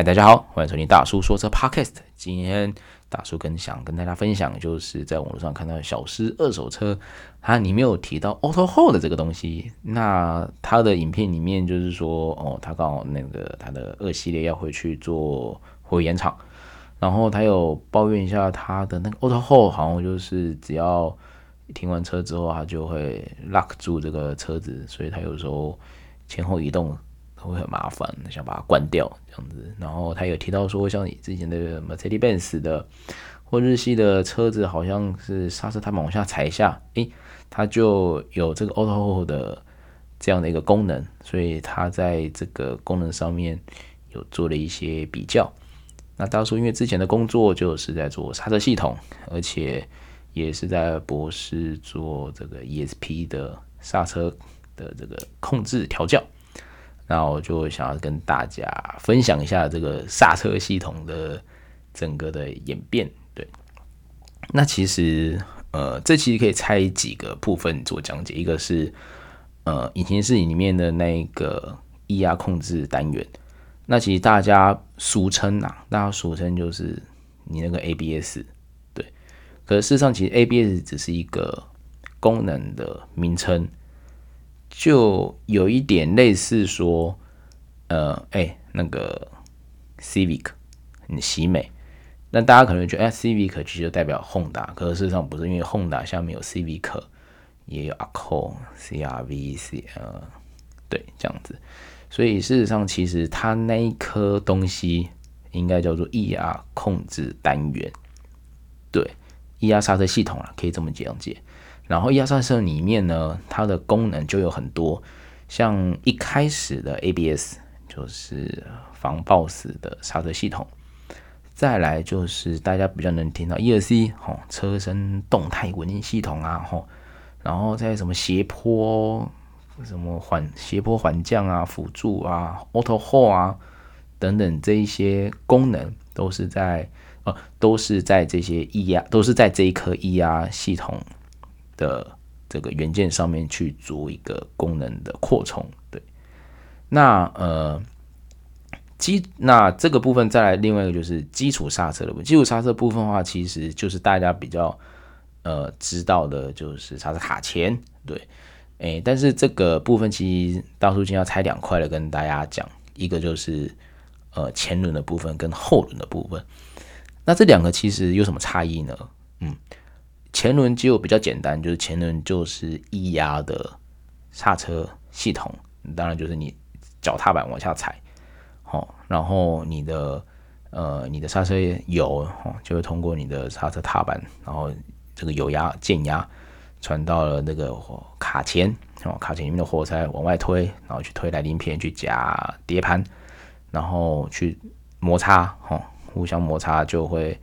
嗨，大家好，欢迎收听大叔说车 Podcast。今天大叔跟想跟大家分享，就是在网络上看到小诗二手车，它里面有提到 Auto Hold 的这个东西。那他的影片里面就是说，哦，他刚好那个他的二系列要回去做回原厂，然后他有抱怨一下他的那个 Auto Hold，好像就是只要停完车之后，他就会 lock 住这个车子，所以他有时候前后移动。会很麻烦，想把它关掉这样子。然后他有提到说，像你之前的 Mercedes-Benz 的或日系的车子，好像是刹车踏板往下踩一下，诶，它就有这个 Auto Hold 的这样的一个功能。所以它在这个功能上面有做了一些比较。那大叔因为之前的工作就是在做刹车系统，而且也是在博士做这个 ESP 的刹车的这个控制调教。那我就想要跟大家分享一下这个刹车系统的整个的演变。对，那其实呃，这其实可以拆几个部分做讲解。一个是呃，引擎室里面的那个液压控制单元。那其实大家俗称啊，大家俗称就是你那个 ABS。对，可是事实上，其实 ABS 只是一个功能的名称。就有一点类似说，呃，哎、那个 Civic，很喜美，那大家可能觉得，哎、，Civic 其实就代表 Honda，可是事实上不是，因为 Honda 下面有 Civic，也有 Accord、CRV、C，呃，对，这样子，所以事实上其实它那一颗东西应该叫做 E R 控制单元，对，液压刹车系统啊，可以这么讲解。然后液压刹车里面呢，它的功能就有很多，像一开始的 ABS 就是防抱死的刹车系统，再来就是大家比较能听到 ESC 吼车身动态稳定系统啊吼，然后再什么斜坡什么缓斜坡缓降啊辅助啊 Auto Hold 啊等等这一些功能都是在呃都是在这些液压都是在这一颗液压系统。的这个元件上面去做一个功能的扩充，对，那呃基那这个部分再来另外一个就是基础刹车的部分，基础刹车部分的话，其实就是大家比较呃知道的就是刹车卡钳，对，诶，但是这个部分其实大叔今要拆两块的跟大家讲，一个就是呃前轮的部分跟后轮的部分，那这两个其实有什么差异呢？嗯。前轮就比较简单，就是前轮就是液压的刹车系统，当然就是你脚踏板往下踩，好，然后你的呃你的刹车油哦就会通过你的刹车踏板，然后这个油压减压传到了那个卡钳，哦卡钳里面的活塞往外推，然后去推来鳞片去夹碟盘，然后去摩擦，哦互相摩擦就会。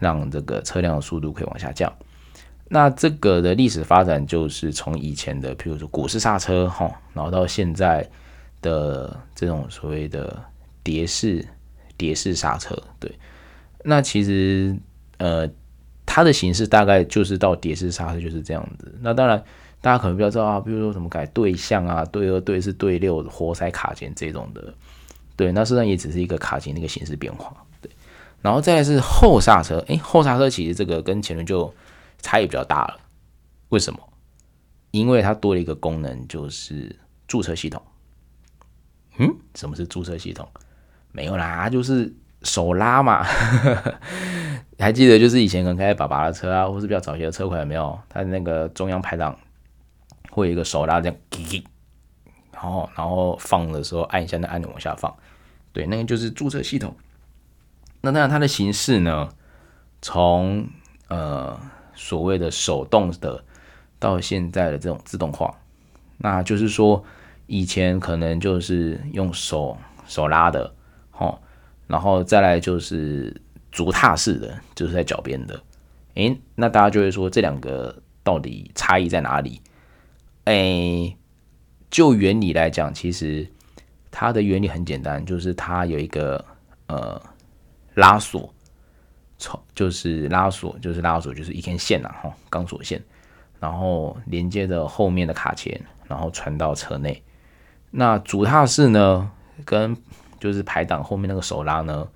让这个车辆的速度可以往下降。那这个的历史发展就是从以前的，譬如说鼓式刹车，哈，然后到现在的这种所谓的碟式碟式刹车，对。那其实呃，它的形式大概就是到碟式刹车就是这样子。那当然，大家可能比较知道啊，比如说什么改对向啊，对二、对四、对六活塞卡钳这种的，对。那实际上也只是一个卡钳的一个形式变化。然后再来是后刹车，诶，后刹车其实这个跟前轮就差异比较大了。为什么？因为它多了一个功能，就是驻车系统。嗯，什么是驻车系统？没有啦，就是手拉嘛。还记得就是以前可能开爸爸的车啊，或是比较早期的车款有没有？它的那个中央排档会有一个手拉这样，然后然后放的时候按一下那按钮往下放，对，那个就是驻车系统。那当然，它的形式呢，从呃所谓的手动的，到现在的这种自动化，那就是说，以前可能就是用手手拉的，哦，然后再来就是足踏式的，就是在脚边的，诶、那大家就会说这两个到底差异在哪里？诶、就原理来讲，其实它的原理很简单，就是它有一个呃。拉锁，从就是拉锁，就是拉锁，就是一根线呐，哈，钢索线，然后连接着后面的卡钳，然后传到车内。那主踏式呢，跟就是排档后面那个手拉呢，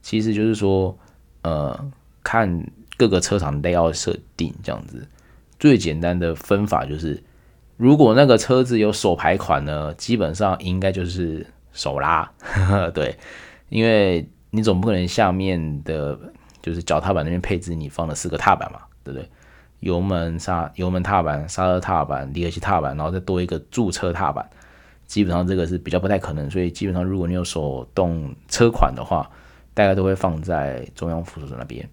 其实就是说，呃，看各个车厂都要设定这样子。最简单的分法就是，如果那个车子有手排款呢，基本上应该就是手拉，呵 呵对，因为你总不可能下面的，就是脚踏板那边配置你放了四个踏板嘛，对不对？油门刹油门踏板、刹车踏板、离合器踏板，然后再多一个驻车踏板，基本上这个是比较不太可能。所以基本上如果你有手动车款的话，大概都会放在中央扶手那边。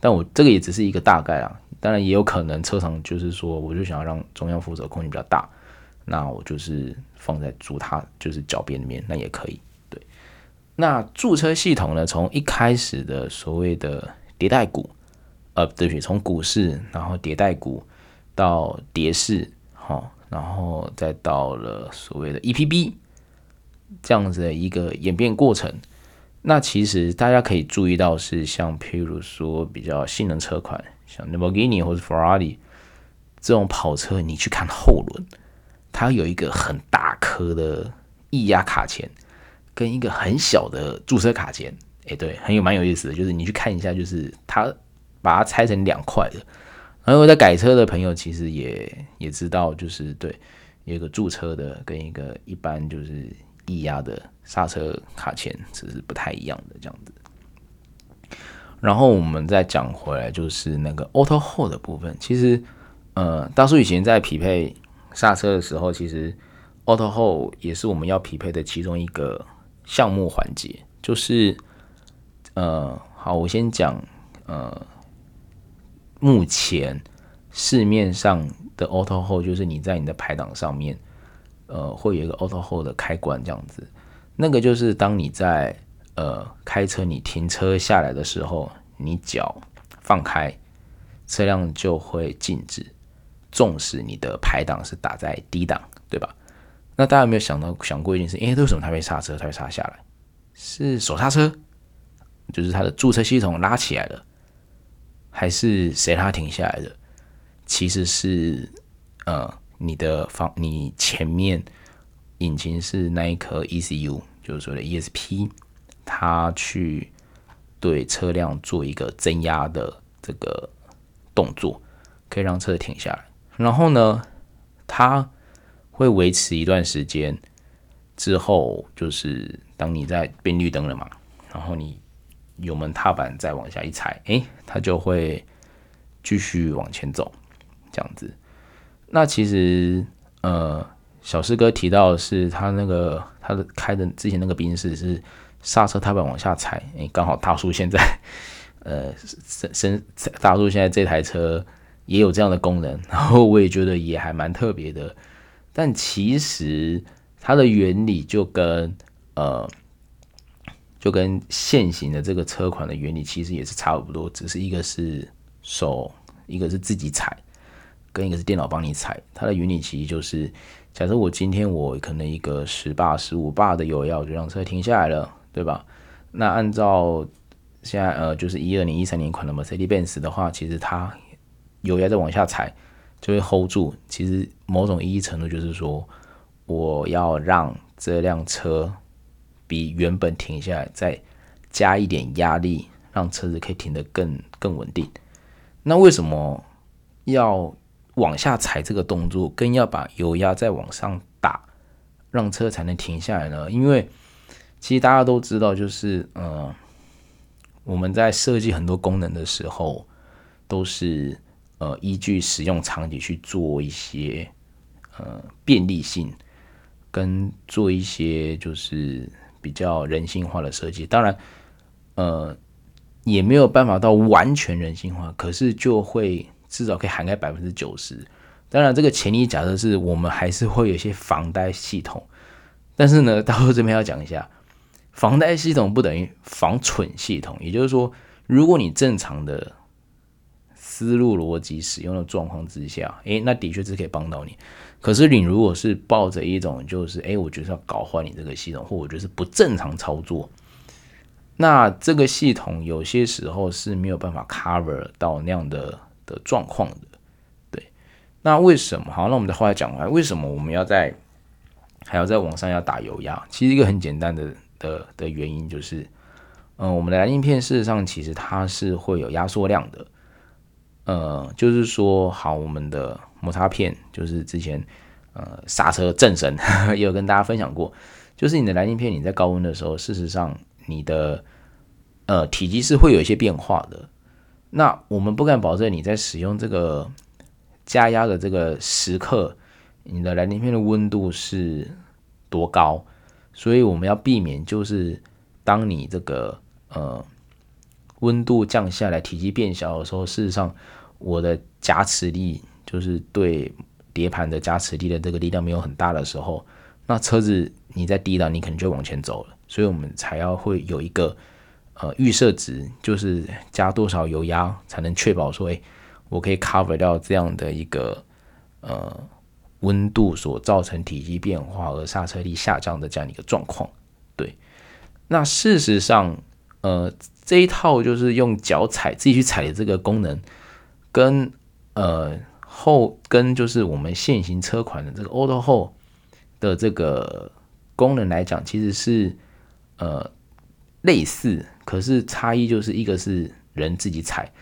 但我这个也只是一个大概啊，当然也有可能车厂就是说，我就想要让中央扶手空间比较大，那我就是放在主踏就是脚边里面，那也可以。那驻车系统呢，从一开始的所谓的迭代股。呃，对不起，从股市，然后迭代股到碟式，好，然后再到了所谓的 EPB 这样子的一个演变过程。那其实大家可以注意到，是像譬如说比较性能车款，像 Lamborghini 或者 Ferrari 这种跑车，你去看后轮，它有一个很大颗的液压卡钳，跟一个很小的驻车卡钳。哎，对，很有蛮有意思的，就是你去看一下，就是它。把它拆成两块的，然后在改车的朋友其实也也知道，就是对，有一个驻车的跟一个一般就是液压的刹车卡钳，只是不太一样的这样子。然后我们再讲回来，就是那个 Auto Hold 的部分，其实呃，大叔以前在匹配刹车的时候，其实 Auto Hold 也是我们要匹配的其中一个项目环节，就是呃，好，我先讲呃。目前市面上的 Auto Hold 就是你在你的排档上面，呃，会有一个 Auto Hold 的开关这样子。那个就是当你在呃开车，你停车下来的时候，你脚放开，车辆就会静止。纵使你的排档是打在低档，对吧？那大家有没有想到想过一件事？诶，为什么它会刹车？它会刹下来？是手刹车，就是它的驻车系统拉起来了。还是谁让它停下来的？其实是，呃，你的方，你前面引擎是那一颗 ECU，就是说的 ESP，它去对车辆做一个增压的这个动作，可以让车停下来。然后呢，它会维持一段时间之后，就是当你在变绿灯了嘛，然后你。油门踏板再往下一踩，诶，它就会继续往前走，这样子。那其实，呃，小师哥提到的是他那个他的开的之前那个宾士是刹车踏板往下踩，诶，刚好大叔现在，呃，身身大叔现在这台车也有这样的功能，然后我也觉得也还蛮特别的。但其实它的原理就跟呃。就跟现行的这个车款的原理其实也是差不多，只是一个是手，一个是自己踩，跟一个是电脑帮你踩。它的原理其实就是，假设我今天我可能一个十八、十五巴的油压，我就让车停下来了，对吧？那按照现在呃，就是一二年、一三年款的 Mercedes-Benz 的话，其实它油压再往下踩就会 hold 住。其实某种意义程度就是说，我要让这辆车。比原本停下来再加一点压力，让车子可以停得更更稳定。那为什么要往下踩这个动作，更要把油压再往上打，让车才能停下来呢？因为其实大家都知道，就是呃，我们在设计很多功能的时候，都是呃依据使用场景去做一些呃便利性，跟做一些就是。比较人性化的设计，当然，呃，也没有办法到完全人性化，可是就会至少可以涵盖百分之九十。当然，这个前提假设是我们还是会有一些防呆系统，但是呢，到这边要讲一下，防呆系统不等于防蠢系统，也就是说，如果你正常的思路逻辑使用的状况之下，诶，那的确是可以帮到你。可是你如果是抱着一种就是哎，我觉得要搞坏你这个系统，或我觉得是不正常操作，那这个系统有些时候是没有办法 cover 到那样的的状况的。对，那为什么？好，那我们再后来讲回来，为什么我们要在还要在网上要打油压？其实一个很简单的的的原因就是，嗯、我们的来令片事实上其实它是会有压缩量的，呃，就是说，好，我们的摩擦片就是之前呃刹车正神 也有跟大家分享过，就是你的来令片你在高温的时候，事实上你的呃体积是会有一些变化的。那我们不敢保证你在使用这个加压的这个时刻，你的来令片的温度是多高，所以我们要避免就是当你这个呃温度降下来，体积变小的时候，事实上我的夹持力就是对碟盘的夹持力的这个力量没有很大的时候，那车子你在低档你可能就往前走了，所以我们才要会有一个。呃，预设值就是加多少油压才能确保说，哎，我可以 cover 掉这样的一个呃温度所造成体积变化而刹车力下降的这样一个状况。对，那事实上，呃，这一套就是用脚踩自己去踩的这个功能，跟呃后跟就是我们现行车款的这个 Auto Hold 的这个功能来讲，其实是呃类似。可是差异就是一个是人自己踩，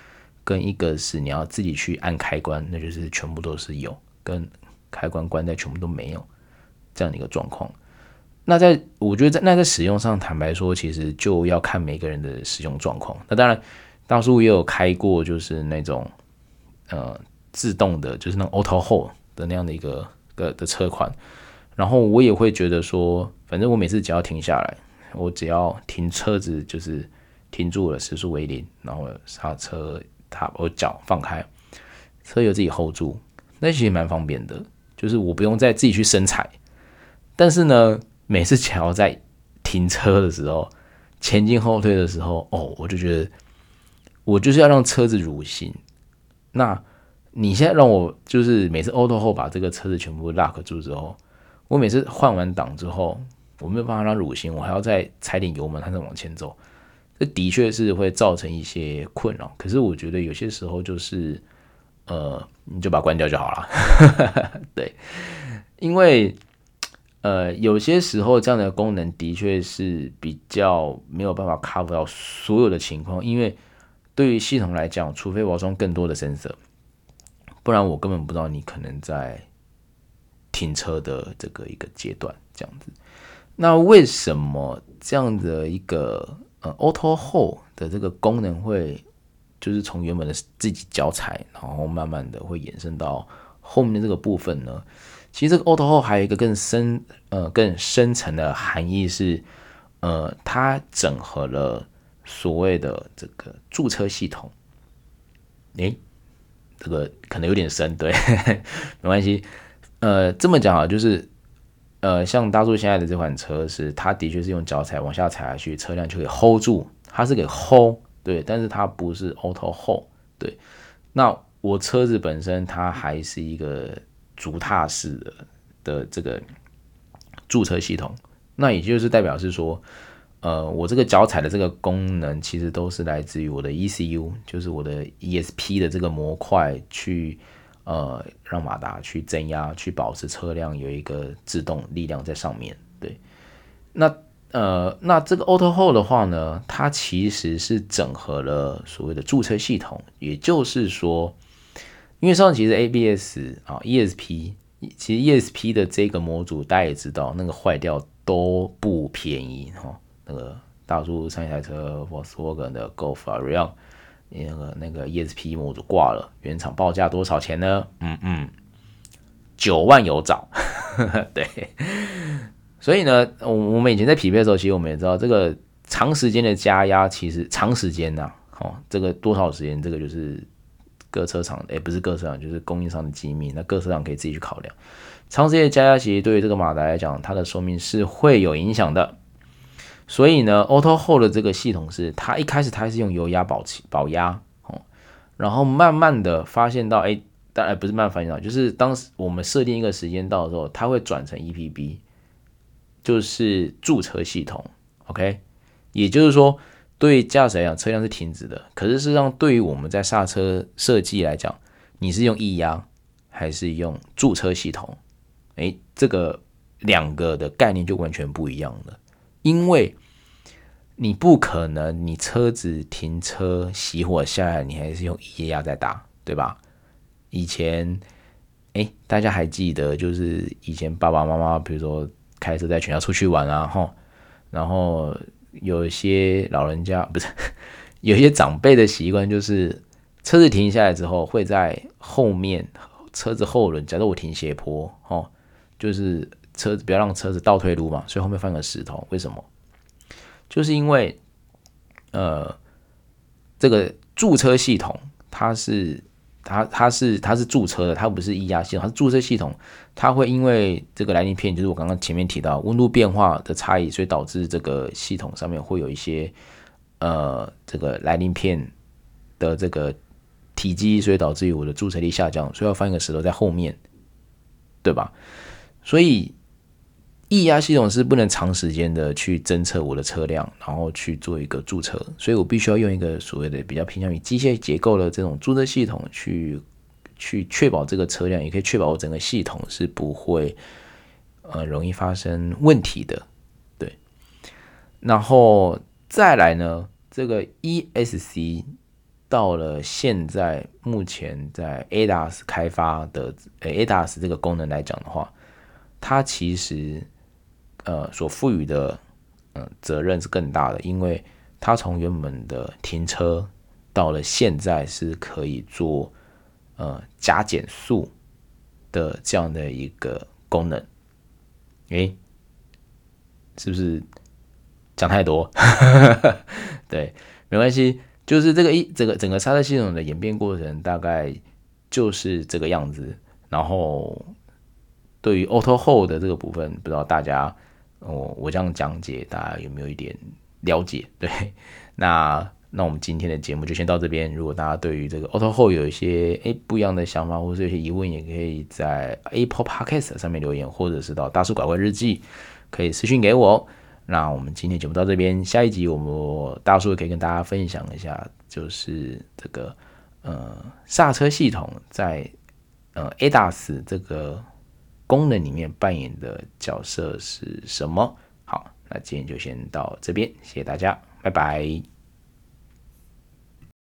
跟一个是你要自己去按开关，那就是全部都是有，跟开关关在全部都没有这样的一个状况。那在我觉得在那在使用上，坦白说，其实就要看每个人的使用状况。那当然，大叔也有开过，就是那种呃自动的，就是那种 Auto Hold 的那样的一个个的车款。然后我也会觉得说，反正我每次只要停下来，我只要停车子就是。停住了，时速为零，然后刹车，踏我脚放开，车有自己 hold 住，那其实蛮方便的，就是我不用再自己去深踩。但是呢，每次想要在停车的时候，前进后退的时候，哦，我就觉得我就是要让车子蠕行。那你现在让我就是每次 auto hold 把这个车子全部 lock 住之后，我每次换完挡之后，我没有办法让它蠕行，我还要再踩点油门，它再往前走。这的确是会造成一些困扰，可是我觉得有些时候就是，呃，你就把它关掉就好了。对，因为呃，有些时候这样的功能的确是比较没有办法 cover 到所有的情况，因为对于系统来讲，除非我要装更多的 sensor，不然我根本不知道你可能在停车的这个一个阶段这样子。那为什么这样的一个呃？Auto Hold 的这个功能会，就是从原本的自己脚踩，然后慢慢的会延伸到后面的这个部分呢。其实这个 Auto Hold 还有一个更深呃更深层的含义是，呃，它整合了所谓的这个驻车系统。诶，这个可能有点深，对，没关系。呃，这么讲啊，就是。呃，像大叔现在的这款车是，它的确是用脚踩往下踩下去，车辆就可以 hold 住，它是给 hold，对，但是它不是 auto hold，对。那我车子本身它还是一个足踏式的的这个驻车系统，那也就是代表是说，呃，我这个脚踩的这个功能其实都是来自于我的 ECU，就是我的 ESP 的这个模块去。呃，让马达去增压，去保持车辆有一个制动力量在上面。对，那呃，那这个 Auto Hold 的话呢，它其实是整合了所谓的驻车系统，也就是说，因为上其实 ABS 啊 ESP，其实 ESP 的这个模组大家也知道，那个坏掉都不便宜哈。那个大叔上一台车 Volkswagen 的 Golf Ariya 那个那个 ESP 模组挂了，原厂报价多少钱呢？嗯嗯，九万有找。对，所以呢，我我们以前在匹配的时候，其实我们也知道，这个长时间的加压，其实长时间呐、哦，这个多少时间，这个就是各车厂，哎，不是各车厂，就是供应商的机密，那各车厂可以自己去考量。长时间加压，其实对于这个马达来讲，它的寿命是会有影响的。所以呢，Auto Hold 的这个系统是，它一开始它是用油压保持保压，哦，然后慢慢的发现到，哎，当然不是慢慢发现到，就是当时我们设定一个时间到的时候，它会转成 EPB，就是驻车系统，OK，也就是说，对驾驶来讲，车辆是停止的，可是事实上，对于我们在刹车设计来讲，你是用液压还是用驻车系统？哎，这个两个的概念就完全不一样了。因为你不可能，你车子停车熄火下来，你还是用液压在打，对吧？以前，哎，大家还记得，就是以前爸爸妈妈，比如说开车带全家出去玩啊，吼，然后有一些老人家 不是，有一些长辈的习惯，就是车子停下来之后，会在后面车子后轮，假如我停斜坡，哦，就是车子不要让车子倒退路嘛，所以后面放个石头，为什么？就是因为，呃，这个驻车系统它是它它是它是驻车的，它不是液压系统，它是驻车系统，它会因为这个来临片，就是我刚刚前面提到温度变化的差异，所以导致这个系统上面会有一些呃这个来临片的这个体积，所以导致于我的驻车力下降，所以要放一个石头在后面，对吧？所以。液压系统是不能长时间的去侦测我的车辆，然后去做一个驻车，所以我必须要用一个所谓的比较偏向于机械结构的这种驻车系统去去确保这个车辆，也可以确保我整个系统是不会呃容易发生问题的。对，然后再来呢，这个 ESC 到了现在目前在 ADAS 开发的呃 ADAS 这个功能来讲的话，它其实。呃，所赋予的呃责任是更大的，因为它从原本的停车到了现在是可以做呃加减速的这样的一个功能。诶，是不是讲太多？对，没关系，就是这个一这个整个刹车系统的演变过程大概就是这个样子。然后对于 Auto Hold 的这个部分，不知道大家。我我这样讲解，大家有没有一点了解？对，那那我们今天的节目就先到这边。如果大家对于这个 Auto Hold 有一些诶不一样的想法，或者是有些疑问，也可以在 Apple Podcast 上面留言，或者是到大叔搞怪日记可以私信给我。那我们今天节目到这边，下一集我们大叔也可以跟大家分享一下，就是这个呃刹车系统在呃 ADAS 这个。功能里面扮演的角色是什么？好，那今天就先到这边，谢谢大家，拜拜。